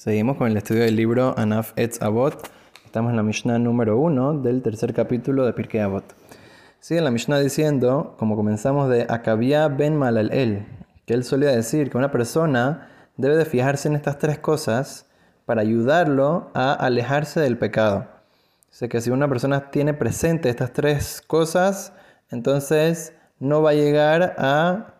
Seguimos con el estudio del libro Anaf Etz Avot. Estamos en la Mishnah número 1 del tercer capítulo de Pirkei Avot. Sigue la Mishnah diciendo, como comenzamos de Akabia ben Malalel, que él solía decir que una persona debe de fijarse en estas tres cosas para ayudarlo a alejarse del pecado. Dice que si una persona tiene presente estas tres cosas, entonces no va a llegar a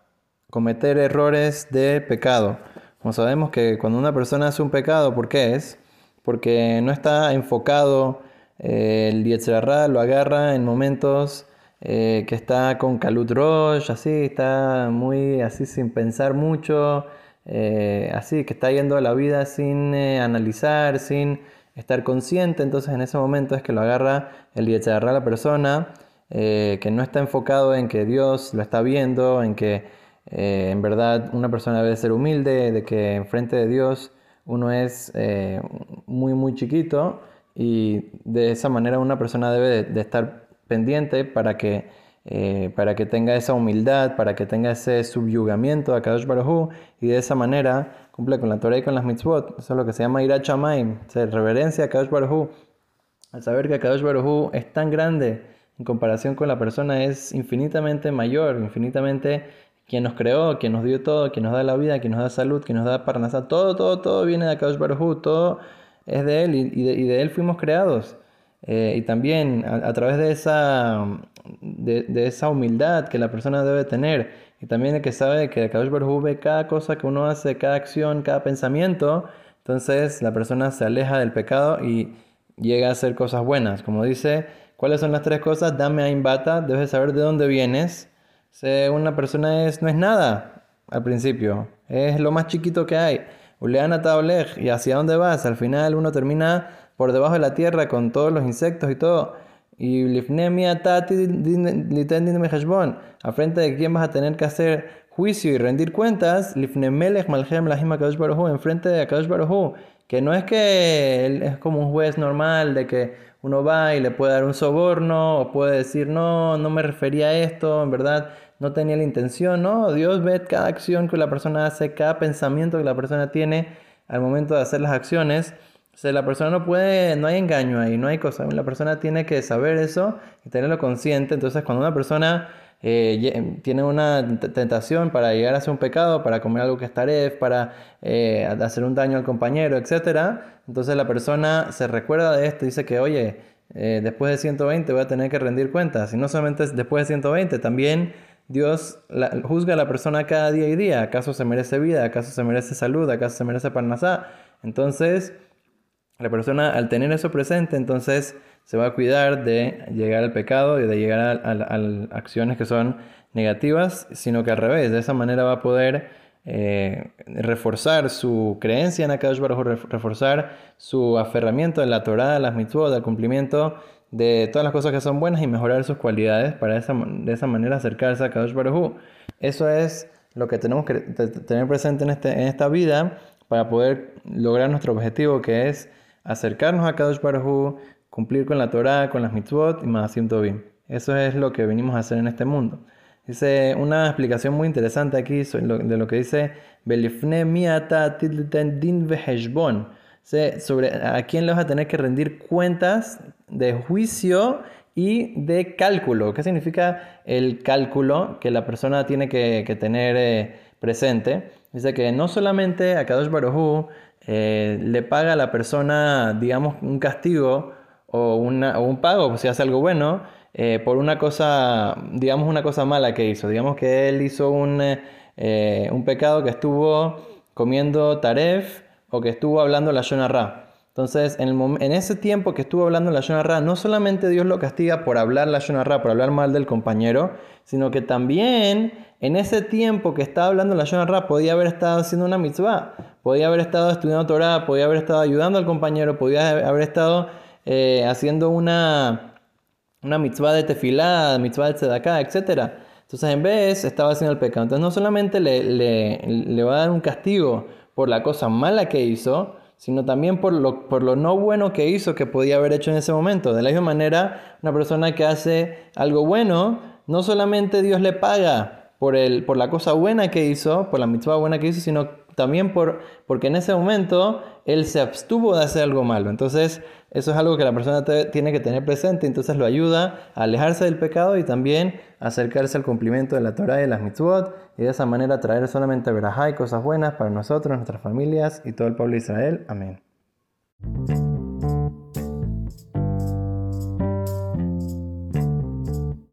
cometer errores de pecado. Como sabemos que cuando una persona hace un pecado, ¿por qué es? Porque no está enfocado, eh, el Yetzirah lo agarra en momentos eh, que está con Kalut Rosh, así, está muy así sin pensar mucho, eh, así, que está yendo a la vida sin analizar, sin estar consciente, entonces en ese momento es que lo agarra el Yetzirah a la persona, que no está enfocado en que Dios lo está viendo, en que eh, en verdad, una persona debe ser humilde, de que enfrente de Dios uno es eh, muy, muy chiquito y de esa manera una persona debe de, estar pendiente para que, eh, para que tenga esa humildad, para que tenga ese subyugamiento a Kadosh Baruj y de esa manera cumple con la Torah y con las mitzvot. Eso es lo que se llama Irat Shamaim, se reverencia a Kadosh Baruj Al saber que Kadosh Baruj es tan grande en comparación con la persona, es infinitamente mayor, infinitamente quien nos creó, quien nos dio todo, quien nos da la vida, quien nos da salud, quien nos da parnasá, todo, todo, todo viene de Akadosh Baruj todo es de Él y, de, Él fuimos creados. Eh, y también a, través de esa, de, esa humildad que la persona debe tener, y también el que sabe que Akadosh Baruj ve cada cosa que uno hace, cada acción, cada pensamiento, entonces la persona se aleja del pecado y llega a hacer cosas buenas. Como dice, ¿cuáles son las tres cosas? Dame a imbata, debes saber de dónde vienes una persona es, no es nada al principio, es lo más chiquito que hay. Uleana ¿y hacia dónde vas? Al final uno termina por debajo de la tierra con todos los insectos y todo. Y lifnemia tati a frente de quién vas a tener que hacer juicio y rendir cuentas, lifnemelech malchem lahim en frente de Akadosh Baruj que no es que él es como un juez normal de que uno va y le puede dar un soborno o puede decir, no, no me refería a esto, en verdad no tenía la intención, no, Dios ve cada acción que la persona hace, cada pensamiento que la persona tiene al momento de hacer las acciones. O sea, la persona no puede, no hay engaño ahí, no hay cosa. La persona tiene que saber eso y tenerlo consciente. Entonces, cuando una persona eh, tiene una tentación para llegar a hacer un pecado, para comer algo que es taref, para eh, hacer un daño al compañero, etc. Entonces la persona se recuerda de esto y dice que, oye, eh, después de 120 voy a tener que rendir cuentas. Y no solamente después de 120, también Dios juzga a la persona cada día y día. ¿Acaso se merece vida? ¿Acaso se merece salud? ¿Acaso se merece parnasá? Entonces, la persona al tener eso presente, entonces se va a cuidar de llegar al pecado y de llegar a, acciones que son negativas, sino que al revés, de esa manera va a poder eh, reforzar su creencia en Akadosh Baruj reforzar su aferramiento en la Torah, las mitzvot, al cumplimiento de todas las cosas que son buenas y mejorar sus cualidades para de esa manera acercarse a Kadosh Baruj Eso es lo que tenemos que tener presente en, este, en esta vida para poder lograr nuestro objetivo que es acercarnos a Kadosh Baruj cumplir con la Torah, con las mitzvot y más bien. Eso es lo que venimos a hacer en este mundo. Dice una explicación muy interesante aquí de lo que dice Belifne miata din sobre a quién le vas a tener que rendir cuentas de juicio y de cálculo. ¿Qué significa el cálculo que la persona tiene que, tener eh, presente? Dice que no solamente a Kadosh Baruj eh, le paga a la persona, digamos, un castigo o, un pago si hace algo bueno eh, por una cosa, digamos, una cosa mala que hizo. Digamos que él hizo un, un pecado que estuvo comiendo taref o que estuvo hablando la Shona Ra. Entonces, en, el en, ese tiempo que estuvo hablando la Shona Ra, no solamente Dios lo castiga por hablar la Shona Ra, por hablar mal del compañero, sino que también en ese tiempo que estaba hablando la Shona Ra, podía haber estado haciendo una mitzvah, podía haber estado estudiando Torah, podía haber estado ayudando al compañero, podía haber estado eh, haciendo una, una mitzvah de tefilá, mitzvah de tzedakah, etc. Entonces, en vez, estaba haciendo el pecado. Entonces, no solamente le, le, le va a dar un castigo, por la cosa mala que hizo, sino también por lo, por lo no bueno que hizo, que podía haber hecho en ese momento. De la misma manera, una persona que hace algo bueno, no solamente Dios le paga por, el, por la cosa buena que hizo, por la mitzvah buena que hizo, sino también por, porque en ese momento él se abstuvo de hacer algo malo. Entonces, eso es algo que la persona tiene que tener presente, entonces lo ayuda a alejarse del pecado y también acercarse al cumplimiento de la Torah y de las mitzvot, y de esa manera traer solamente verajá y cosas buenas para nosotros, nuestras familias y todo el pueblo de Israel. Amén.